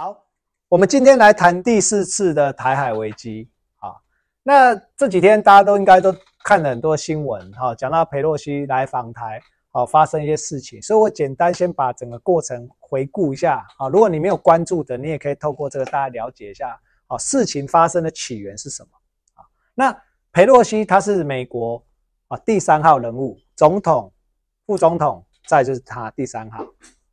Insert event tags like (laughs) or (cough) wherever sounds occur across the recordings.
好，我们今天来谈第四次的台海危机啊。那这几天大家都应该都看了很多新闻哈，讲到佩洛西来访台，好发生一些事情，所以我简单先把整个过程回顾一下啊。如果你没有关注的，你也可以透过这个大家了解一下啊，事情发生的起源是什么啊？那佩洛西他是美国啊第三号人物，总统、副总统，再就是他第三号。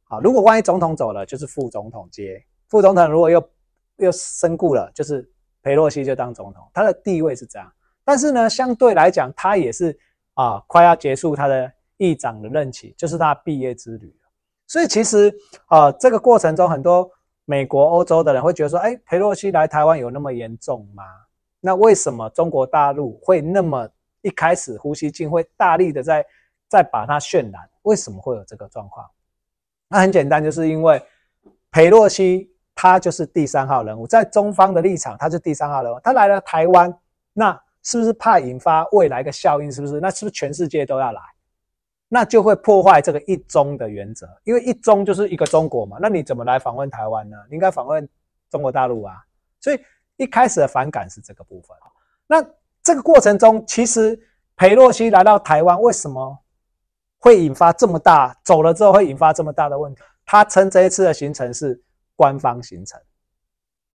好，如果万一总统走了，就是副总统接。副总统如果又又身故了，就是佩洛西就当总统，他的地位是这样。但是呢，相对来讲，他也是啊，快要结束他的议长的任期，就是他毕业之旅所以其实啊，这个过程中，很多美国、欧洲的人会觉得说，哎，佩洛西来台湾有那么严重吗？那为什么中国大陆会那么一开始呼吸进会大力的在在把它渲染？为什么会有这个状况？那很简单，就是因为佩洛西。他就是第三号人物，在中方的立场，他是第三号人物。他来了台湾，那是不是怕引发未来一个效应？是不是？那是不是全世界都要来？那就会破坏这个一中的原则，因为一中就是一个中国嘛。那你怎么来访问台湾呢？你应该访问中国大陆啊。所以一开始的反感是这个部分。那这个过程中，其实裴洛西来到台湾，为什么会引发这么大？走了之后会引发这么大的问题？他称这一次的行程是。官方行程，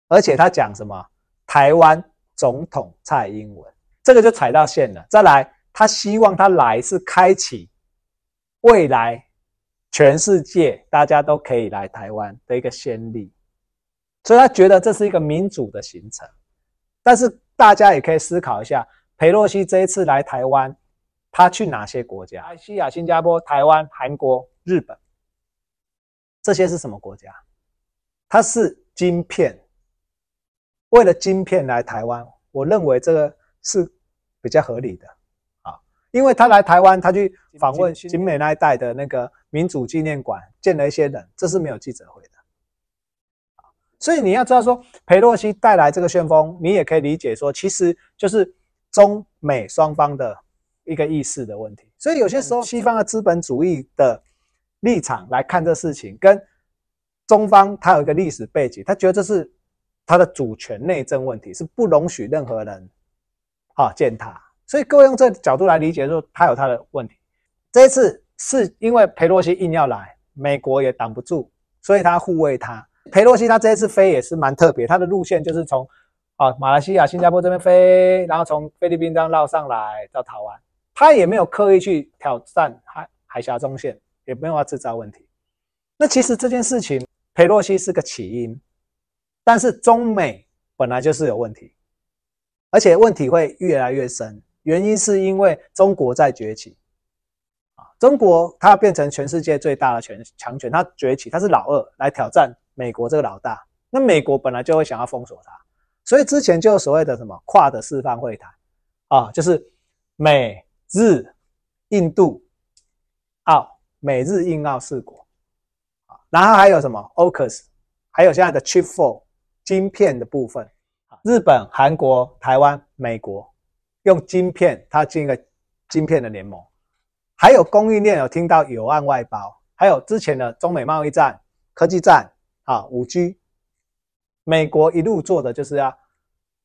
而且他讲什么？台湾总统蔡英文，这个就踩到线了。再来，他希望他来是开启未来全世界大家都可以来台湾的一个先例，所以他觉得这是一个民主的行程。但是大家也可以思考一下，裴洛西这一次来台湾，他去哪些国家？马来西亚、新加坡、台湾、韩国、日本，这些是什么国家？它是晶片，为了晶片来台湾，我认为这个是比较合理的啊，因为他来台湾，他去访问景美那一带的那个民主纪念馆，见了一些人，这是没有记者会的啊，所以你要知道说，裴洛西带来这个旋风，你也可以理解说，其实就是中美双方的一个意识的问题，所以有些时候西方的资本主义的立场来看这事情，跟中方他有一个历史背景，他觉得这是他的主权内政问题，是不容许任何人啊践踏。所以各位用这个角度来理解，说他有他的问题。这一次是因为佩洛西硬要来，美国也挡不住，所以他护卫他。佩洛西他这一次飞也是蛮特别，他的路线就是从啊马来西亚、新加坡这边飞，然后从菲律宾这样绕上来到台湾，他也没有刻意去挑战海海峡中线，也没有要制造问题。那其实这件事情。佩洛西是个起因，但是中美本来就是有问题，而且问题会越来越深。原因是因为中国在崛起啊，中国它要变成全世界最大的权强权，它崛起，它是老二来挑战美国这个老大。那美国本来就会想要封锁它，所以之前就有所谓的什么跨的四方会谈啊，就是美日印度澳美日印澳四国。然后还有什么？O c u s 还有现在的 Chip Four 晶片的部分，日本、韩国、台湾、美国。用晶片，它进一个晶片的联盟。还有供应链有听到有案外包，还有之前的中美贸易战、科技战啊，五 G，美国一路做的就是要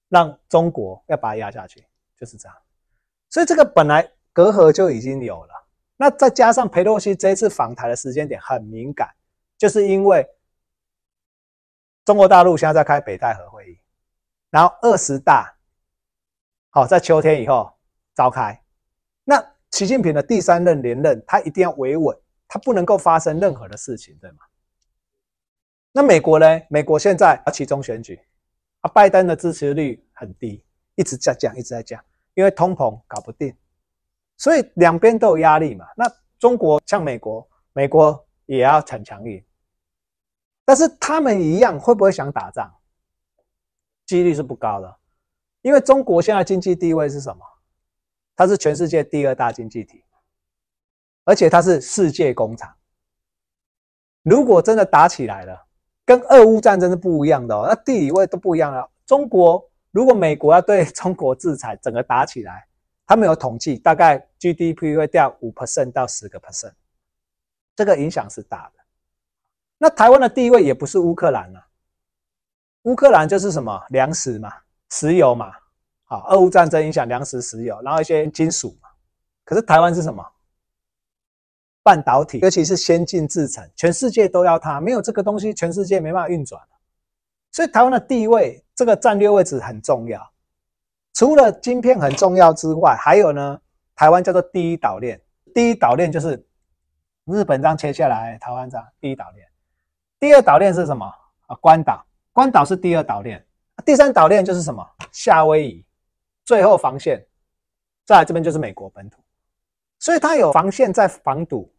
让中国要把它压下去，就是这样。所以这个本来隔阂就已经有了，那再加上裴洛西这一次访台的时间点很敏感。就是因为中国大陆现在在开北戴河会议，然后二十大好在秋天以后召开，那习近平的第三任连任，他一定要维稳，他不能够发生任何的事情，对吗？那美国呢？美国现在要其中选举啊，拜登的支持率很低，一直在降，一直在降，因为通膨搞不定，所以两边都有压力嘛。那中国像美国，美国也要逞强硬。但是他们一样会不会想打仗？几率是不高的，因为中国现在经济地位是什么？它是全世界第二大经济体，而且它是世界工厂。如果真的打起来了，跟俄乌战争是不一样的哦，那地理位都不一样了。中国如果美国要对中国制裁，整个打起来，他们有统计，大概 GDP 会掉五 percent 到十个 percent，这个影响是大的。那台湾的地位也不是乌克兰啊，乌克兰就是什么粮食嘛，石油嘛，好，俄乌战争影响粮食、石油，然后一些金属嘛。可是台湾是什么？半导体，尤其是先进制程，全世界都要它，没有这个东西，全世界没办法运转所以台湾的地位，这个战略位置很重要。除了晶片很重要之外，还有呢，台湾叫做第一岛链。第一岛链就是日本这样切下来，台湾这样第一岛链。第二岛链是什么啊？关岛，关岛是第二岛链。第三岛链就是什么？夏威夷，最后防线。再来这边就是美国本土，所以它有防线在防堵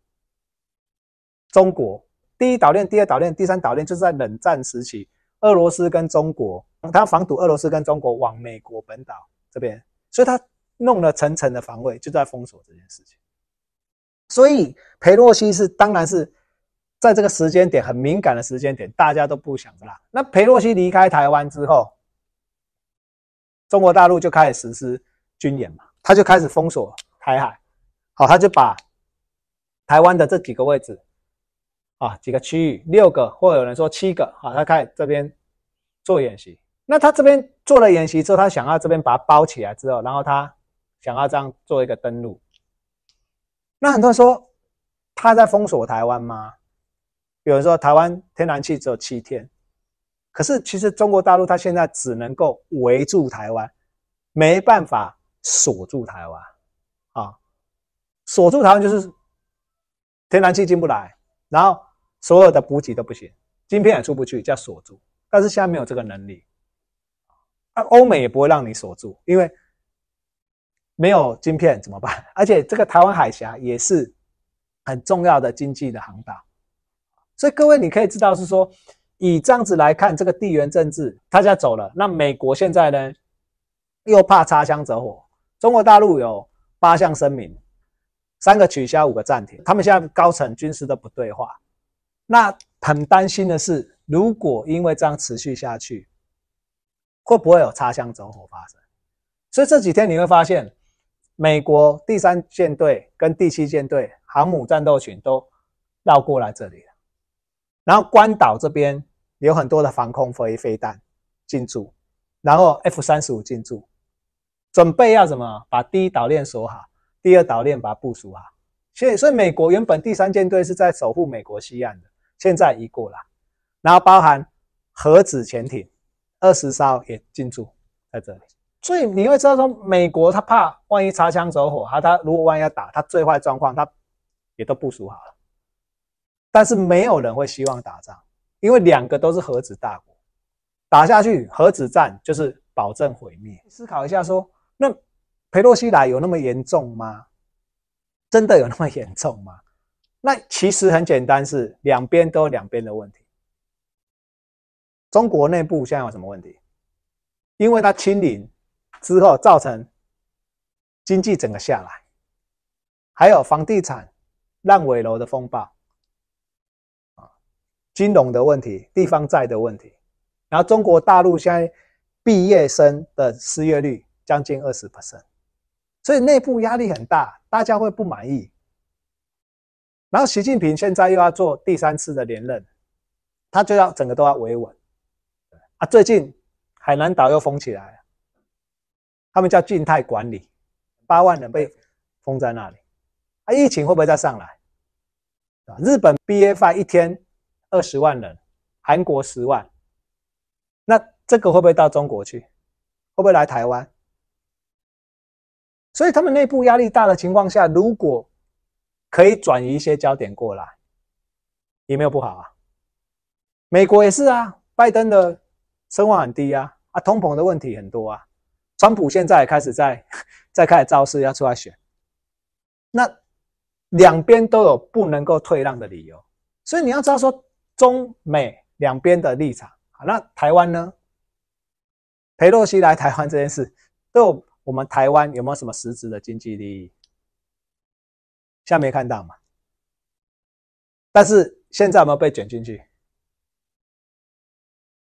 中国。第一岛链、第二岛链、第三岛链，就是在冷战时期。俄罗斯跟中国，他防堵俄罗斯跟中国往美国本岛这边，所以他弄了层层的防卫，就在封锁这件事情。所以佩洛西是，当然是在这个时间点很敏感的时间点，大家都不想啦。那佩洛西离开台湾之后，中国大陆就开始实施军演嘛，他就开始封锁台海，好，他就把台湾的这几个位置。啊，几个区域，六个，或有人说七个，好，他开这边做演习。那他这边做了演习之后，他想要这边把它包起来之后，然后他想要这样做一个登陆。那很多人说他在封锁台湾吗？有人说台湾天然气只有七天，可是其实中国大陆它现在只能够围住台湾，没办法锁住台湾。啊，锁住台湾就是天然气进不来，然后。所有的补给都不行，晶片也出不去，叫锁住。但是现在没有这个能力，啊，欧美也不会让你锁住，因为没有晶片怎么办？而且这个台湾海峡也是很重要的经济的航道，所以各位你可以知道是说，以这样子来看，这个地缘政治大家走了，那美国现在呢又怕擦枪走火，中国大陆有八项声明，三个取消，五个暂停，他们现在高层军事都不对话。那很担心的是，如果因为这样持续下去，会不会有擦枪走火发生？所以这几天你会发现，美国第三舰队跟第七舰队航母战斗群都绕过来这里了，然后关岛这边有很多的防空飞飞弹进驻，然后 F 三十五进驻，准备要什么？把第一岛链锁好，第二岛链把它部署好。所以，所以美国原本第三舰队是在守护美国西岸的。现在移过来，然后包含核子潜艇二十艘也进驻在这里，所以你会知道说，美国他怕万一擦枪走火，他他如果万一要打，他最坏状况他也都部署好了。但是没有人会希望打仗，因为两个都是核子大国，打下去核子战就是保证毁灭。思考一下说，那佩洛西来有那么严重吗？真的有那么严重吗？那其实很简单，是两边都有两边的问题。中国内部现在有什么问题？因为它清零之后造成经济整个下来，还有房地产烂尾楼的风暴啊，金融的问题、地方债的问题，然后中国大陆现在毕业生的失业率将近二十 percent，所以内部压力很大，大家会不满意。然后习近平现在又要做第三次的连任，他就要整个都要维稳啊！最近海南岛又封起来了，他们叫静态管理，八万人被封在那里啊！疫情会不会再上来？日本 B A F 一天二十万人，韩国十万，那这个会不会到中国去？会不会来台湾？所以他们内部压力大的情况下，如果可以转移一些焦点过来，也没有不好啊。美国也是啊，拜登的声望很低啊，啊，通膨的问题很多啊。川普现在也开始在 (laughs) 在开始造势要出来选，那两边都有不能够退让的理由，所以你要知道说中美两边的立场。好，那台湾呢？裴洛西来台湾这件事，对我们台湾有没有什么实质的经济利益？现在没看到嘛？但是现在有没有被卷进去？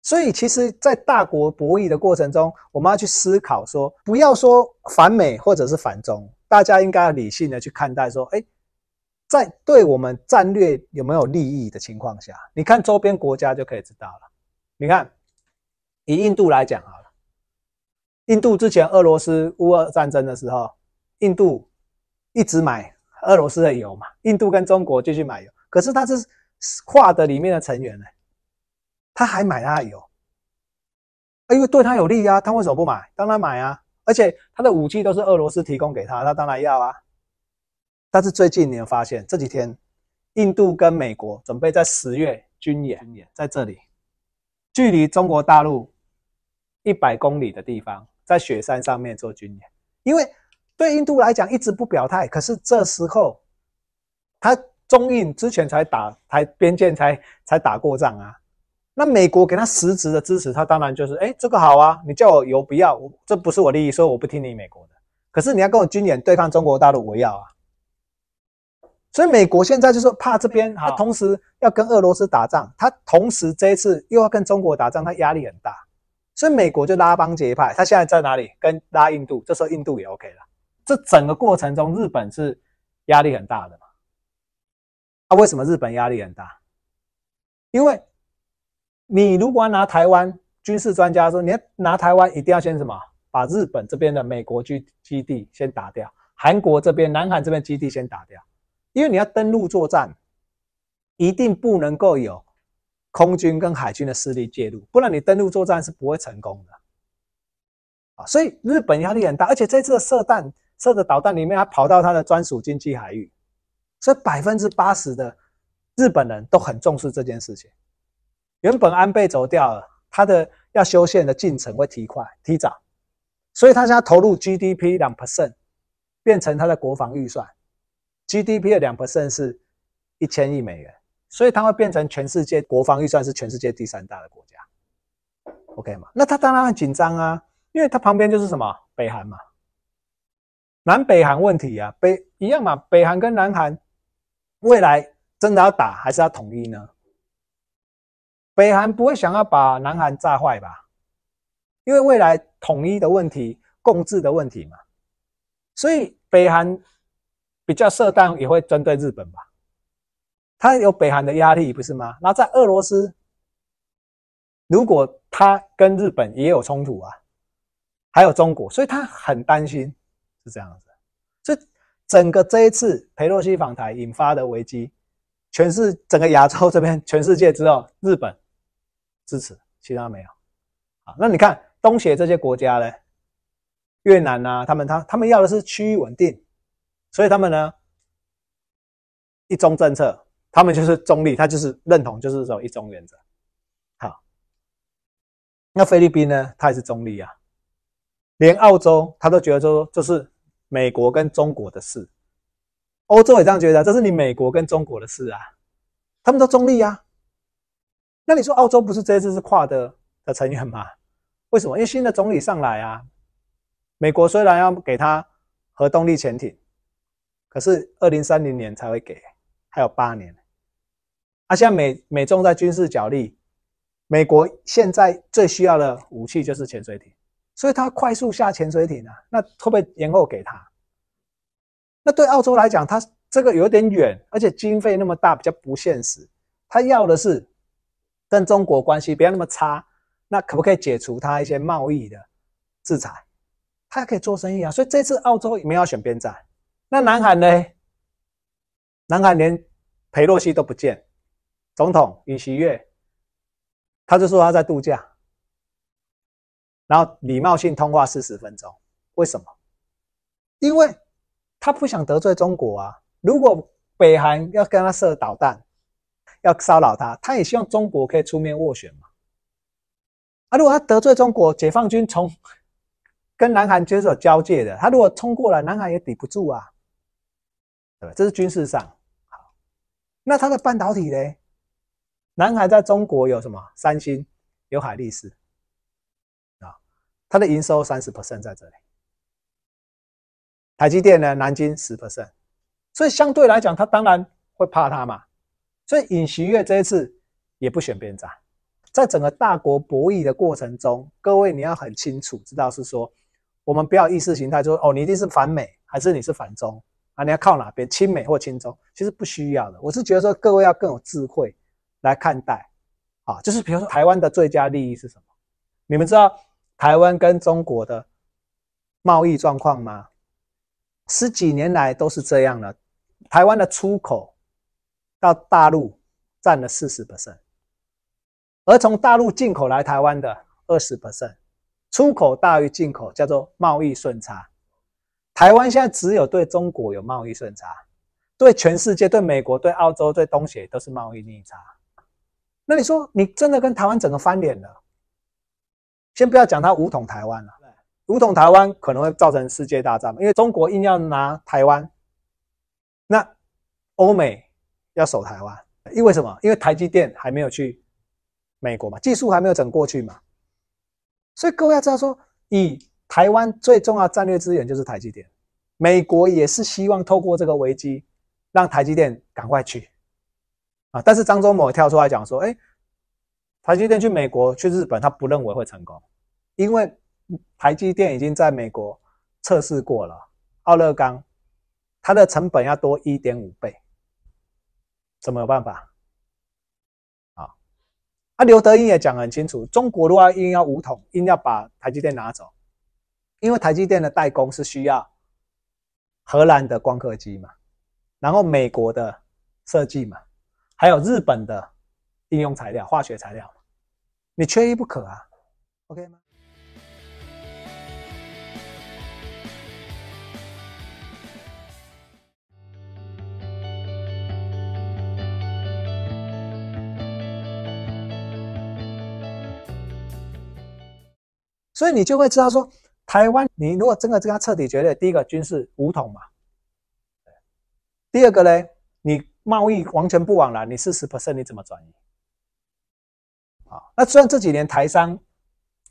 所以其实，在大国博弈的过程中，我们要去思考说，不要说反美或者是反中，大家应该要理性的去看待说，哎，在对我们战略有没有利益的情况下，你看周边国家就可以知道了。你看以印度来讲好了，印度之前俄罗斯乌俄战争的时候，印度一直买俄罗斯的油嘛，印度跟中国继续买油，可是它是跨的里面的成员呢，他还买他的油，因为对他有利啊，他为什么不买？当然买啊，而且他的武器都是俄罗斯提供给他，他当然要啊。但是最近你有发现，这几天印度跟美国准备在十月军演，在这里，距离中国大陆一百公里的地方，在雪山上面做军演。因为对印度来讲一直不表态，可是这时候他中印之前才打才边界才才打过仗啊，那美国给他实质的支持，他当然就是哎这个好啊，你叫我有不要，我这不是我利益，所以我不听你美国的。可是你要跟我军演对抗中国大陆，我要啊。所以美国现在就是怕这边，他同时要跟俄罗斯打仗，他同时这一次又要跟中国打仗，他压力很大。所以美国就拉帮结派，他现在在哪里？跟拉印度，这时候印度也 OK 了。这整个过程中，日本是压力很大的嘛？啊，为什么日本压力很大？因为你如果要拿台湾，军事专家说，你要拿台湾，一定要先什么？把日本这边的美国基基地先打掉，韩国这边、南韩这边基地先打掉。因为你要登陆作战，一定不能够有空军跟海军的势力介入，不然你登陆作战是不会成功的。啊，所以日本压力很大，而且这次的射弹、射的导弹里面，还跑到它的专属经济海域，所以百分之八十的日本人都很重视这件事情。原本安倍走掉了，他的要修宪的进程会提快、提早，所以他现在投入 GDP 两 percent，变成他的国防预算。GDP 的两 percent 是一千亿美元，所以它会变成全世界国防预算是全世界第三大的国家，OK 吗？那他当然很紧张啊，因为它旁边就是什么北韩嘛，南北韩问题啊，北一样嘛，北韩跟南韩未来真的要打还是要统一呢？北韩不会想要把南韩炸坏吧？因为未来统一的问题、共治的问题嘛，所以北韩。比较射弹也会针对日本吧，他有北韩的压力不是吗？那在俄罗斯，如果他跟日本也有冲突啊，还有中国，所以他很担心，是这样子。这整个这一次佩洛西访台引发的危机，全是整个亚洲这边，全世界只有日本支持，其他没有。好，那你看东协这些国家呢？越南啊，他们他他们要的是区域稳定。所以他们呢，一中政策，他们就是中立，他就是认同，就是这种一中原则。好，那菲律宾呢，他也是中立啊，连澳洲他都觉得说这是美国跟中国的事，欧洲也这样觉得，这是你美国跟中国的事啊，他们都中立啊。那你说澳洲不是这一次是跨的的成员吗？为什么？因为新的总理上来啊，美国虽然要给他核动力潜艇。可是二零三零年才会给，还有八年。啊，现在美美中在军事角力，美国现在最需要的武器就是潜水艇，所以他快速下潜水艇啊，那会不会延后给他？那对澳洲来讲，他这个有点远，而且经费那么大，比较不现实。他要的是跟中国关系不要那么差，那可不可以解除他一些贸易的制裁？他可以做生意啊，所以这次澳洲没有选边站。那南韩呢？南韩连裴洛西都不见，总统尹锡悦，他就说他在度假，然后礼貌性通话四十分钟。为什么？因为他不想得罪中国啊。如果北韩要跟他射导弹，要骚扰他，他也希望中国可以出面斡旋嘛。啊，如果他得罪中国，解放军从跟南韩就是有交界的，他如果冲过来，南韩也抵不住啊。对这是军事上好。那它的半导体呢？南海在中国有什么？三星、有海力士啊，它的营收三十 percent 在这里。台积电呢？南京十 percent，所以相对来讲，它当然会怕它嘛。所以尹锡悦这一次也不选边站，在整个大国博弈的过程中，各位你要很清楚知道是说，我们不要意识形态，说哦，你一定是反美，还是你是反中？啊，你要靠哪边？亲美或亲中？其实不需要的。我是觉得说，各位要更有智慧来看待。啊，就是比如说台湾的最佳利益是什么？你们知道台湾跟中国的贸易状况吗？十几年来都是这样的。台湾的出口到大陆占了四十 percent，而从大陆进口来台湾的二十 percent，出口大于进口，叫做贸易顺差。台湾现在只有对中国有贸易顺差，对全世界、对美国、对澳洲、对东协都是贸易逆差。那你说，你真的跟台湾整个翻脸了？先不要讲它武统台湾了，武统台湾可能会造成世界大战，因为中国硬要拿台湾，那欧美要守台湾，因为什么？因为台积电还没有去美国嘛，技术还没有整过去嘛。所以各位要知道说，以台湾最重要战略资源就是台积电，美国也是希望透过这个危机，让台积电赶快去啊。但是张忠谋跳出来讲说，哎。台积电去美国、去日本，他不认为会成功，因为台积电已经在美国测试过了，奥勒冈，它的成本要多一点五倍，怎么有办法？啊，啊，刘德英也讲很清楚，中国的话硬要武统，硬要把台积电拿走，因为台积电的代工是需要荷兰的光刻机嘛，然后美国的设计嘛，还有日本的。应用材料、化学材料，你缺一不可啊，OK 吗？所以你就会知道说，台湾，你如果真的跟他彻底决裂，第一个军事武统嘛，第二个呢，你贸易完全不往来，你四十 percent 你怎么转移？啊，那虽然这几年台商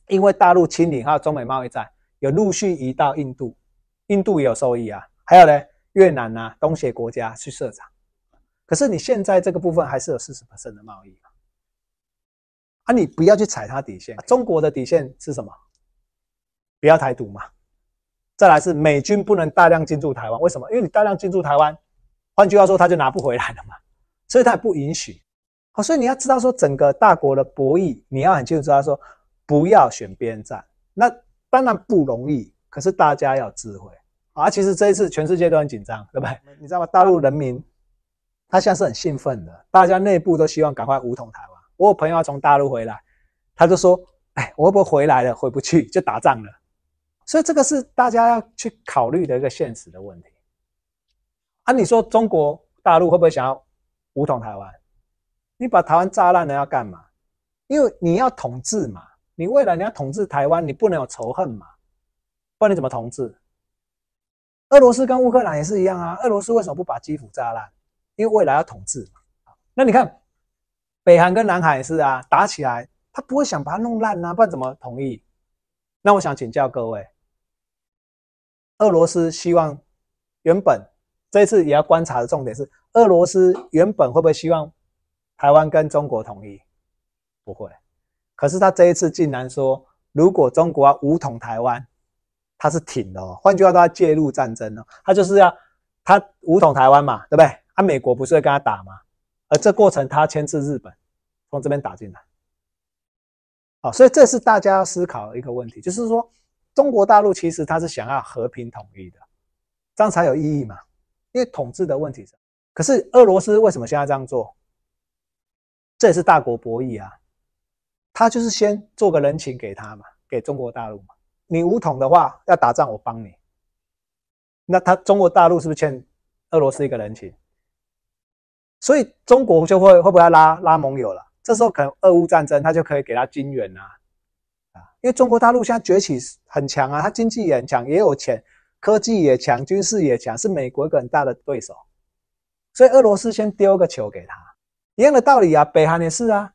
因为大陆清零还有中美贸易战，有陆续移到印度，印度也有受益啊。还有呢，越南呐，东协国家去设厂。可是你现在这个部分还是有四十的贸易啊，你不要去踩它底线。中国的底线是什么？不要台独嘛。再来是美军不能大量进驻台湾，为什么？因为你大量进驻台湾，换句话说，他就拿不回来了嘛，所以他也不允许。好，所以你要知道说，整个大国的博弈，你要很清楚知道说，不要选边站。那当然不容易，可是大家要智慧啊。其实这一次全世界都很紧张，对不对？你知道吗？大陆人民他现在是很兴奋的，大家内部都希望赶快武统台湾。我有朋友要从大陆回来，他就说：“哎，我会不会回来了？回不去就打仗了。”所以这个是大家要去考虑的一个现实的问题。啊，你说中国大陆会不会想要武统台湾？你把台湾炸烂了要干嘛？因为你要统治嘛，你未来你要统治台湾，你不能有仇恨嘛，不然你怎么统治？俄罗斯跟乌克兰也是一样啊，俄罗斯为什么不把基辅炸烂？因为未来要统治嘛。那你看，北韩跟南韩也是啊，打起来他不会想把它弄烂啊，不然怎么同意？那我想请教各位，俄罗斯希望原本这一次也要观察的重点是，俄罗斯原本会不会希望？台湾跟中国统一不会，可是他这一次竟然说，如果中国要武统台湾，他是挺的哦。换句话说，他介入战争哦，他就是要他武统台湾嘛，对不对？啊，美国不是会跟他打吗？而这过程他牵制日本，从这边打进来。好，所以这是大家要思考的一个问题，就是说中国大陆其实他是想要和平统一的，这样才有意义嘛？因为统治的问题是，可是俄罗斯为什么现在这样做？这也是大国博弈啊，他就是先做个人情给他嘛，给中国大陆嘛。你武统的话，要打仗我帮你，那他中国大陆是不是欠俄罗斯一个人情？所以中国就会会不会拉拉盟友了？这时候可能俄乌战争他就可以给他金援啊，啊，因为中国大陆现在崛起很强啊，他经济也很强，也有钱，科技也强，军事也强，是美国一个很大的对手，所以俄罗斯先丢个球给他。一样的道理啊，北韩也是啊。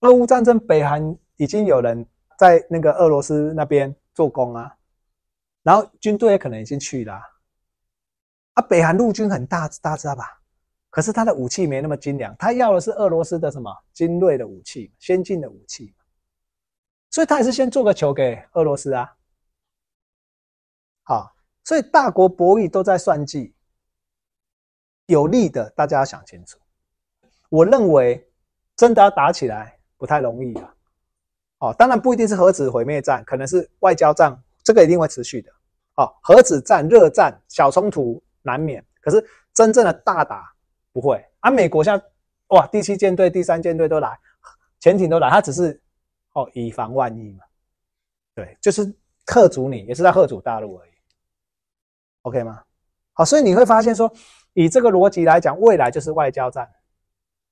俄乌战争，北韩已经有人在那个俄罗斯那边做工啊，然后军队也可能已经去了。啊，北韩陆军很大，大家知道吧？可是他的武器没那么精良，他要的是俄罗斯的什么精锐的武器、先进的武器，所以他也是先做个球给俄罗斯啊。好，所以大国博弈都在算计，有利的大家要想清楚。我认为真的要打起来不太容易啊。哦，当然不一定是核子毁灭战，可能是外交战，这个一定会持续的。哦，核子战、热战、小冲突难免，可是真正的大打不会。啊，美国像哇，第七舰队、第三舰队都来，潜艇都来，他只是哦以防万一嘛。对，就是克阻你，也是在克阻大陆而已。OK 吗？好，所以你会发现说，以这个逻辑来讲，未来就是外交战，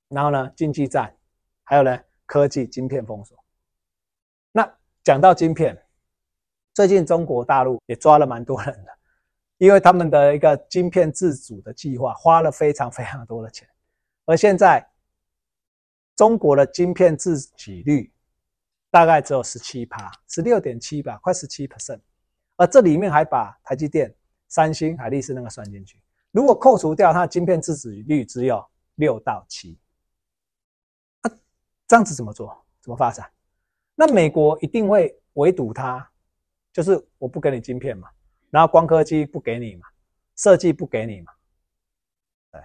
然后呢，经济战，还有呢，科技晶片封锁。那讲到晶片，最近中国大陆也抓了蛮多人的，因为他们的一个晶片自主的计划花了非常非常多的钱，而现在中国的晶片自给率大概只有十七趴，十六点七吧，快十七 percent，而这里面还把台积电。三星、海力士那个算进去，如果扣除掉它的晶片自给率只有六到七，啊，这样子怎么做？怎么发展？那美国一定会围堵它，就是我不给你晶片嘛，然后光刻机不给你嘛，设计不给你嘛。对，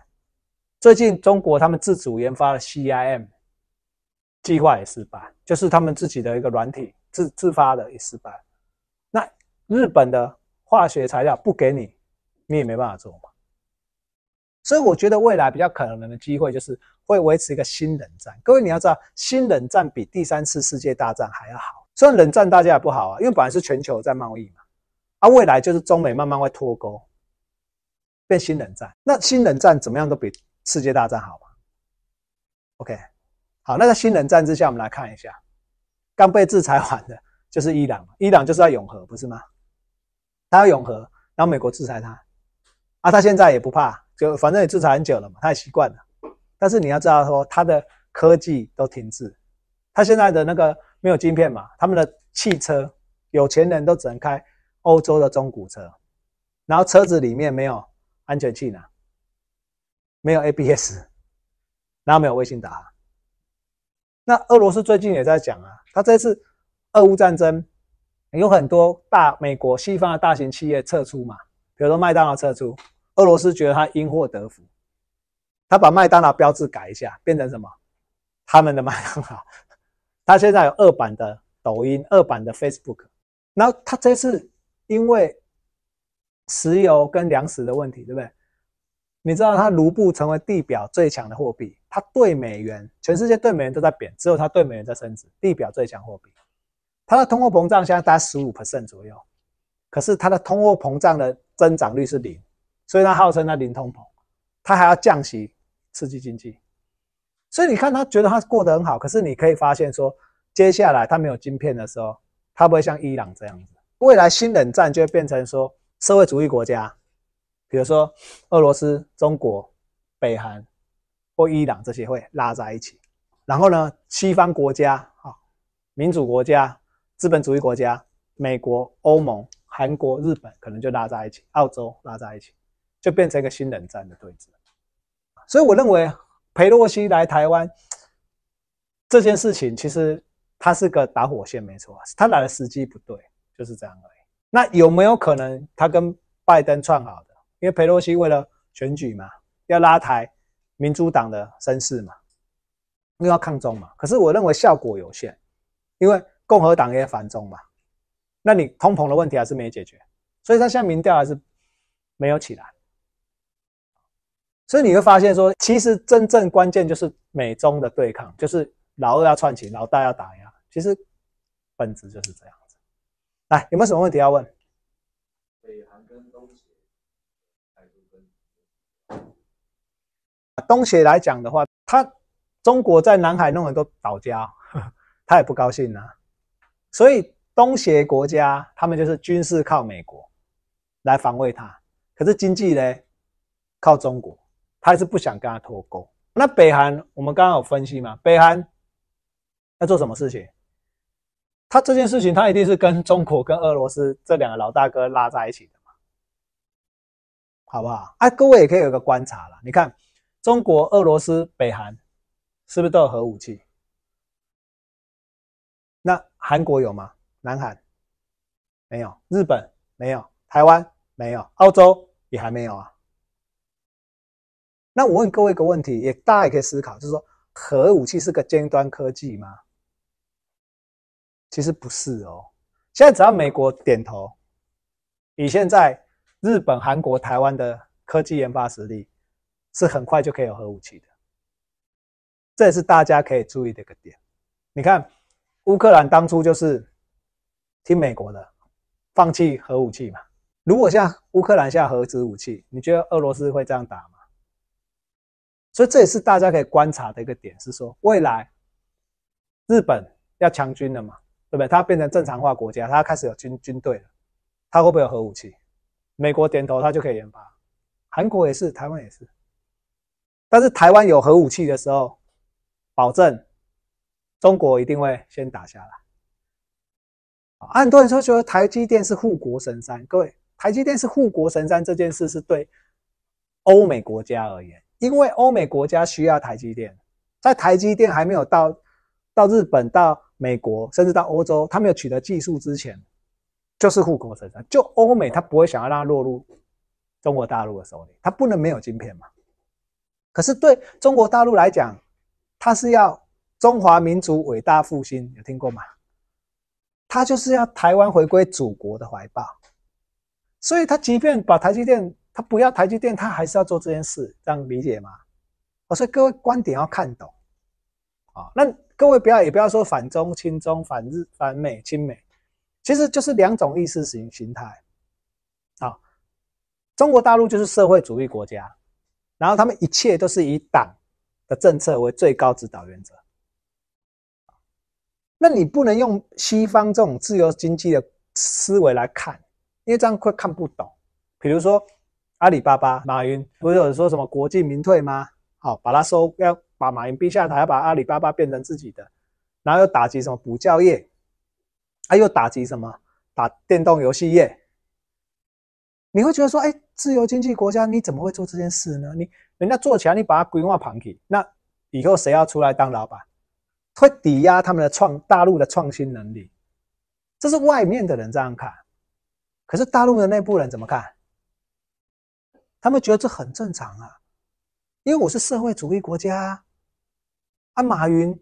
最近中国他们自主研发的 CIM 计划也失败，就是他们自己的一个软体自自发的也失败。那日本的。化学材料不给你，你也没办法做嘛。所以我觉得未来比较可能的机会就是会维持一个新冷战。各位你要知道，新冷战比第三次世界大战还要好。虽然冷战大家也不好啊，因为本来是全球在贸易嘛，啊，未来就是中美慢慢会脱钩，变新冷战。那新冷战怎么样都比世界大战好嘛？OK，好，那在新冷战之下，我们来看一下，刚被制裁完的就是伊朗，伊朗就是要永和，不是吗？他要永和，然后美国制裁他，啊，他现在也不怕，就反正也制裁很久了嘛，他也习惯了。但是你要知道说，他的科技都停滞，他现在的那个没有晶片嘛，他们的汽车，有钱人都只能开欧洲的中古车，然后车子里面没有安全气囊，没有 ABS，然后没有卫星导航。那俄罗斯最近也在讲啊，他这次俄乌战争。有很多大美国西方的大型企业撤出嘛，比如说麦当劳撤出，俄罗斯觉得他因祸得福，他把麦当劳标志改一下，变成什么？他们的麦当劳，他现在有二版的抖音，二版的 Facebook，然后他这次因为石油跟粮食的问题，对不对？你知道他卢布成为地表最强的货币，他对美元，全世界对美元都在贬，只有他对美元在升值，地表最强货币。它的通货膨胀现在大概十五 percent 左右，可是它的通货膨胀的增长率是零，所以它号称它零通膨，它还要降息刺激经济，所以你看他觉得他过得很好，可是你可以发现说，接下来他没有晶片的时候，他不会像伊朗这样子，未来新冷战就会变成说社会主义国家，比如说俄罗斯、中国、北韩或伊朗这些会拉在一起，然后呢，西方国家啊，民主国家。资本主义国家，美国、欧盟、韩国、日本可能就拉在一起，澳洲拉在一起，就变成一个新冷战的对峙。所以我认为佩洛西来台湾这件事情，其实它是个导火线，没错，他来的时机不对，就是这样而已。那有没有可能他跟拜登串好的？因为佩洛西为了选举嘛，要拉抬民主党的声势嘛，又要抗中嘛。可是我认为效果有限，因为。共和党也反中嘛？那你通膨的问题还是没解决，所以他现在民调还是没有起来。所以你会发现说，其实真正关键就是美中的对抗，就是老二要串起，老大要打压。其实本质就是这样子。来，有没有什么问题要问？北韩跟东协东协来讲的话，他中国在南海弄很多岛礁，(laughs) 他也不高兴啊。所以东协国家他们就是军事靠美国来防卫他，可是经济呢靠中国，他还是不想跟他脱钩。那北韩我们刚刚有分析嘛，北韩要做什么事情？他这件事情他一定是跟中国跟俄罗斯这两个老大哥拉在一起的嘛，好不好？啊，各位也可以有个观察了，你看中国、俄罗斯、北韩是不是都有核武器？那韩国有吗？南韩没有，日本没有，台湾没有，澳洲也还没有啊。那我问各位一个问题，也大家也可以思考，就是说核武器是个尖端科技吗？其实不是哦。现在只要美国点头，以现在日本、韩国、台湾的科技研发实力，是很快就可以有核武器的。这也是大家可以注意的一个点。你看，乌克兰当初就是听美国的，放弃核武器嘛。如果像乌克兰下核子武器，你觉得俄罗斯会这样打吗？所以这也是大家可以观察的一个点，是说未来日本要强军了嘛，对不对？它变成正常化国家，它开始有军军队了，它会不会有核武器？美国点头，它就可以研发。韩国也是，台湾也是。但是台湾有核武器的时候，保证中国一定会先打下来。啊，很多人说觉得台积电是护国神山，各位，台积电是护国神山这件事是对欧美国家而言。因为欧美国家需要台积电，在台积电还没有到到日本、到美国，甚至到欧洲，他没有取得技术之前，就是护国神山。就欧美，他不会想要让它落入中国大陆的手里，他不能没有晶片嘛。可是对中国大陆来讲，他是要中华民族伟大复兴，有听过吗？他就是要台湾回归祖国的怀抱，所以他即便把台积电。他不要台积电，他还是要做这件事，这样理解吗？哦，所以各位观点要看懂啊。那各位不要也不要说反中、亲中、反日、反美、亲美，其实就是两种意识形形态啊。中国大陆就是社会主义国家，然后他们一切都是以党的政策为最高指导原则。那你不能用西方这种自由经济的思维来看，因为这样会看不懂。比如说。阿里巴巴，马云不是有说什么国进民退吗？好，把它收，要把马云逼下台，要把阿里巴巴变成自己的，然后又打击什么补教业，啊，又打击什么打电动游戏业。你会觉得说，哎，自由经济国家你怎么会做这件事呢？你人家做起来，你把它规划旁起，那以后谁要出来当老板，会抵押他们的创大陆的创新能力。这是外面的人这样看，可是大陆的内部人怎么看？他们觉得这很正常啊，因为我是社会主义国家啊。马云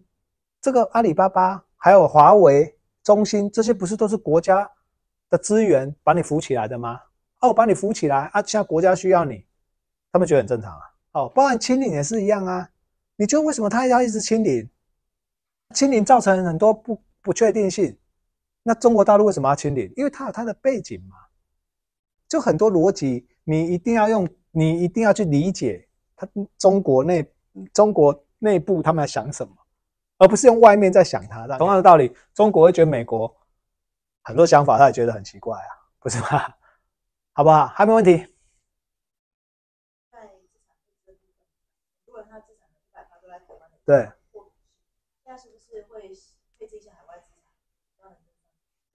这个阿里巴巴，还有华为、中兴，这些不是都是国家的资源把你扶起来的吗？哦，我把你扶起来啊，现在国家需要你，他们觉得很正常啊。哦，包含清零也是一样啊。你觉得为什么他要一直清零？清零造成很多不不确定性。那中国大陆为什么要清零？因为它有它的背景嘛，就很多逻辑。你一定要用，你一定要去理解他中国内中国内部他们在想什么，而不是用外面在想他。同样的道理，中国会觉得美国很多想法，他也觉得很奇怪啊，不是吗？好不好？还没问题。对。现在是不是会配置一些海外资产？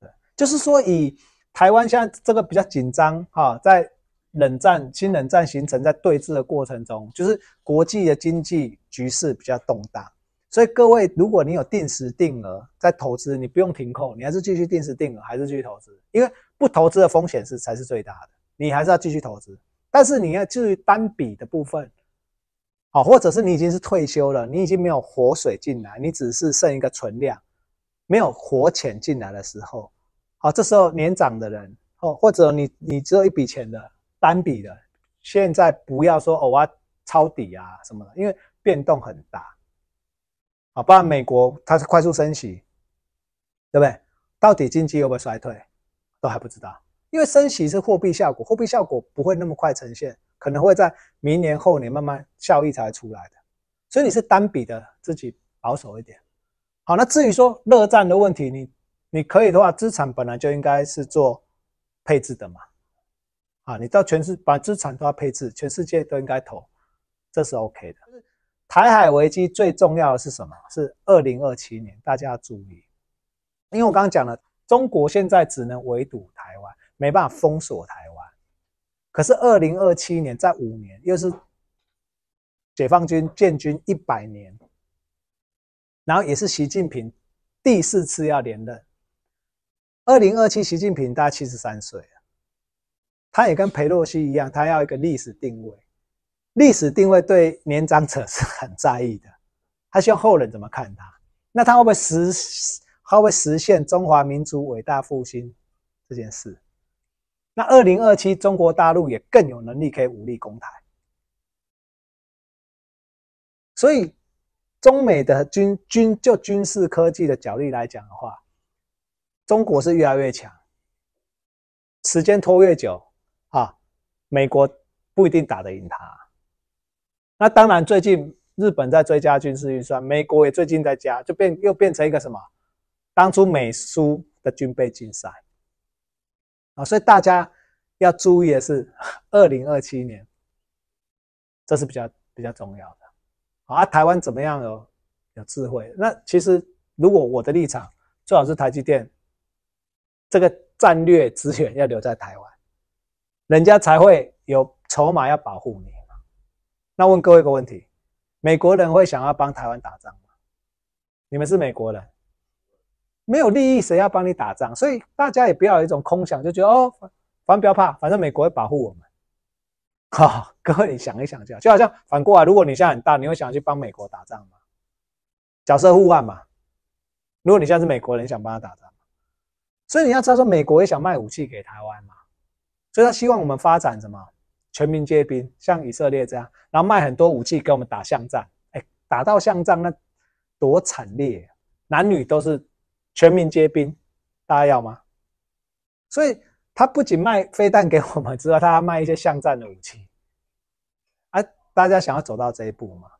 对，就是说以台湾现在这个比较紧张哈，在。冷战、新冷战形成在对峙的过程中，就是国际的经济局势比较动荡，所以各位，如果你有定时定额在投资，你不用停扣，你还是继续定时定额，还是继续投资，因为不投资的风险是才是最大的，你还是要继续投资。但是你要至于单笔的部分，好，或者是你已经是退休了，你已经没有活水进来，你只是剩一个存量，没有活钱进来的时候，好，这时候年长的人，哦，或者你你只有一笔钱的。单笔的，现在不要说偶尔抄底啊什么的，因为变动很大，啊，不然美国它是快速升息，对不对？到底经济会不会衰退，都还不知道，因为升息是货币效果，货币效果不会那么快呈现，可能会在明年后年慢慢效益才出来的，所以你是单笔的，自己保守一点。好，那至于说热战的问题，你你可以的话，资产本来就应该是做配置的嘛。啊，你到全世把资产都要配置，全世界都应该投，这是 OK 的。台海危机最重要的是什么？是二零二七年，大家要注意，因为我刚刚讲了，中国现在只能围堵台湾，没办法封锁台湾。可是二零二七年在五年，又是解放军建军一百年，然后也是习近平第四次要连任。二零二七，习近平大概七十三岁了。他也跟裴洛西一样，他要一个历史定位。历史定位对年长者是很在意的，他希望后人怎么看他。那他会不会实它会实现中华民族伟大复兴这件事。那二零二七，中国大陆也更有能力可以武力攻台。所以，中美的军军就军事科技的角力来讲的话，中国是越来越强。时间拖越久，啊，美国不一定打得赢他。那当然，最近日本在追加军事预算，美国也最近在加，就变又变成一个什么？当初美苏的军备竞赛啊！所以大家要注意的是，(laughs) 二零二七年，这是比较比较重要的。啊，台湾怎么样有有智慧？那其实如果我的立场，最好是台积电这个战略资源要留在台湾，人家才会有筹码要保护你。那问各位一个问题：美国人会想要帮台湾打仗吗？你们是美国人，没有利益，谁要帮你打仗？所以大家也不要有一种空想，就觉得哦，反正不要怕，反正美国会保护我们。(laughs) 好，各位你想一想，就就好像反过来，如果你现在很大，你会想去帮美国打仗吗？角色互换嘛。如果你现在是美国人，你想帮他打仗，所以你要知道说，美国也想卖武器给台湾嘛，所以他希望我们发展什么全民皆兵，像以色列这样，然后卖很多武器给我们打巷战。哎，打到巷战那多惨烈，男女都是全民皆兵，大家要吗？所以。他不仅卖飞弹给我们，之外，他还卖一些巷战的武器。啊，大家想要走到这一步吗？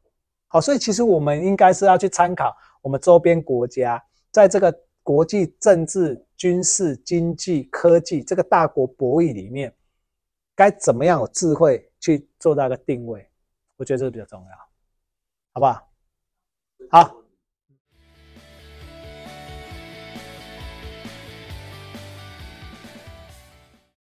好，所以其实我们应该是要去参考我们周边国家，在这个国际政治、军事、经济、科技这个大国博弈里面，该怎么样有智慧去做到一个定位？我觉得这个比较重要，好不好？好。